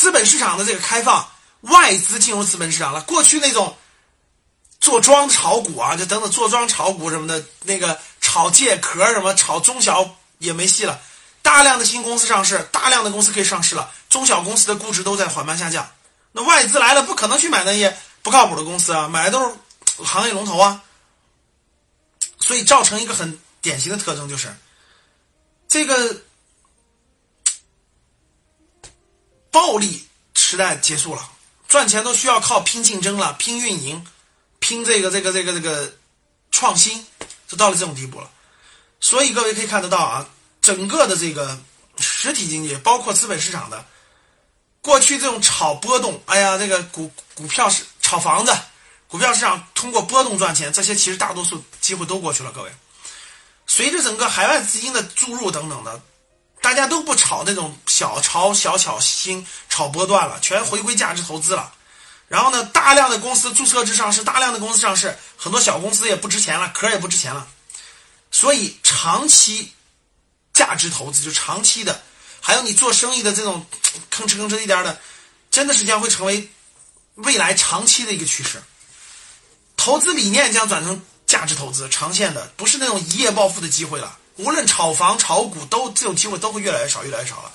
资本市场的这个开放，外资进入资本市场了。过去那种做庄炒股啊，就等等做庄炒股什么的，那个炒借壳什么炒中小也没戏了。大量的新公司上市，大量的公司可以上市了，中小公司的估值都在缓慢下降。那外资来了，不可能去买那些不靠谱的公司啊，买的都是行业龙头啊。所以造成一个很典型的特征就是，这个暴利时代结束了，赚钱都需要靠拼竞争了，拼运营，拼这个这个这个这个创新，就到了这种地步了。所以各位可以看得到啊，整个的这个实体经济，包括资本市场的，过去这种炒波动，哎呀，这个股股票是炒房子。股票市场通过波动赚钱，这些其实大多数机会都过去了。各位，随着整个海外资金的注入等等的，大家都不炒那种小炒小巧新炒波段了，全回归价值投资了。然后呢，大量的公司注册制上市，大量的公司上市，很多小公司也不值钱了，壳也不值钱了。所以长期价值投资就长期的，还有你做生意的这种吭哧吭哧一点的，真的是将会成为未来长期的一个趋势。投资理念将转成价值投资，长线的不是那种一夜暴富的机会了。无论炒房、炒股，都这种机会都会越来越少，越来越少了。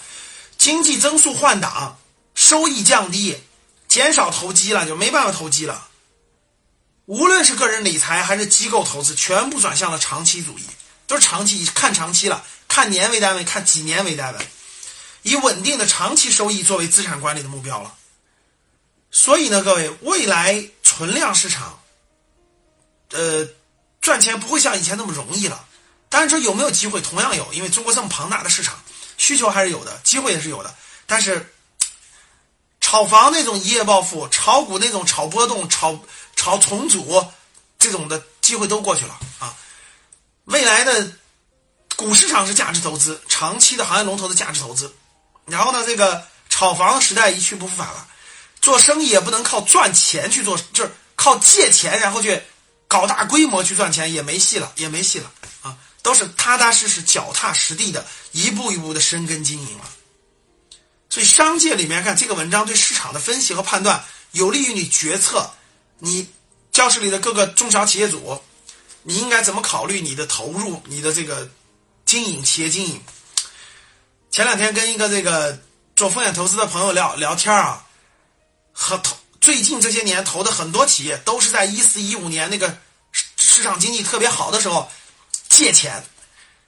经济增速换挡，收益降低，减少投机了，就没办法投机了。无论是个人理财还是机构投资，全部转向了长期主义，都是长期看长期了，看年为单位，看几年为单位，以稳定的长期收益作为资产管理的目标了。所以呢，各位，未来存量市场。呃，赚钱不会像以前那么容易了。当然说有没有机会，同样有，因为中国这么庞大的市场，需求还是有的，机会也是有的。但是，炒房那种一夜暴富，炒股那种炒波动、炒炒重组这种的机会都过去了啊。未来的股市场是价值投资，长期的行业龙头的价值投资。然后呢，这个炒房时代一去不复返了，做生意也不能靠赚钱去做，就是靠借钱然后去。搞大规模去赚钱也没戏了，也没戏了！都是踏踏实实、脚踏实地的，一步一步的深耕经营了。所以商界里面看这个文章对市场的分析和判断，有利于你决策。你教室里的各个中小企业主，你应该怎么考虑你的投入、你的这个经营、企业经营？前两天跟一个这个做风险投资的朋友聊聊天啊，和投。最近这些年投的很多企业都是在一四一五年那个市场经济特别好的时候借钱，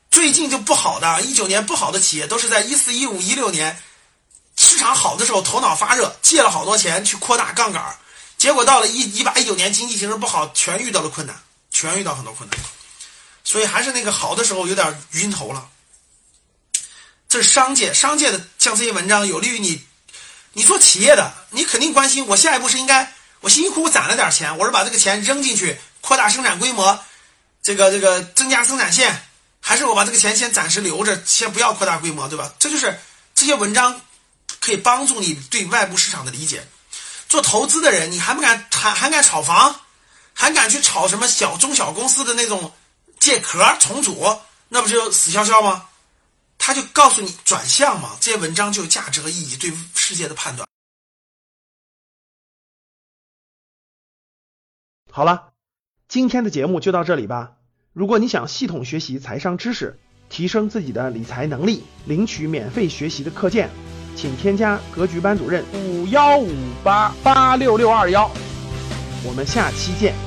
最近就不好的一九年不好的企业都是在一四一五一六年市场好的时候头脑发热借了好多钱去扩大杠杆，结果到了一一八一九年经济形势不好，全遇到了困难，全遇到很多困难，所以还是那个好的时候有点晕头了。这是商界，商界的像这些文章有利于你。你做企业的，你肯定关心我下一步是应该我辛辛苦苦攒了点钱，我是把这个钱扔进去扩大生产规模，这个这个增加生产线，还是我把这个钱先暂时留着，先不要扩大规模，对吧？这就是这些文章可以帮助你对外部市场的理解。做投资的人，你还不敢还还敢炒房，还敢去炒什么小中小公司的那种借壳重组，那不就死翘翘吗？他就告诉你转向嘛，这些文章就有价值和意义，对世界的判断。好了，今天的节目就到这里吧。如果你想系统学习财商知识，提升自己的理财能力，领取免费学习的课件，请添加格局班主任五幺五八八六六二幺。我们下期见。